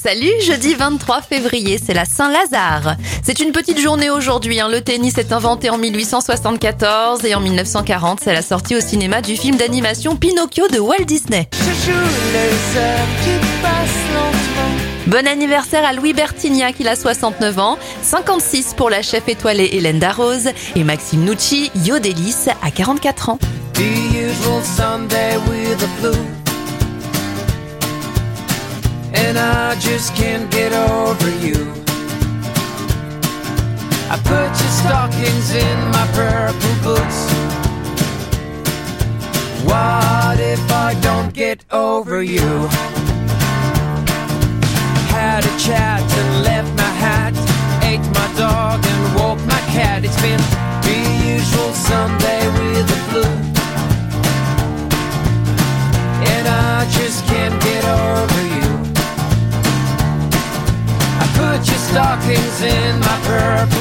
Salut, jeudi 23 février, c'est la Saint-Lazare. C'est une petite journée aujourd'hui. hein. Le tennis est inventé en 1874 et en 1940, c'est la sortie au cinéma du film d'animation Pinocchio de Walt Disney. Je joue les heures qui passent lentement. Bon anniversaire à Louis Bertignac, il a 69 ans, 56 pour la chef étoilée Hélène Darroze et Maxime Nucci, Yodelis, à 44 ans. I just can't get over you. I put your stockings in my purple boots. What if I don't get over you? Stockings in my purple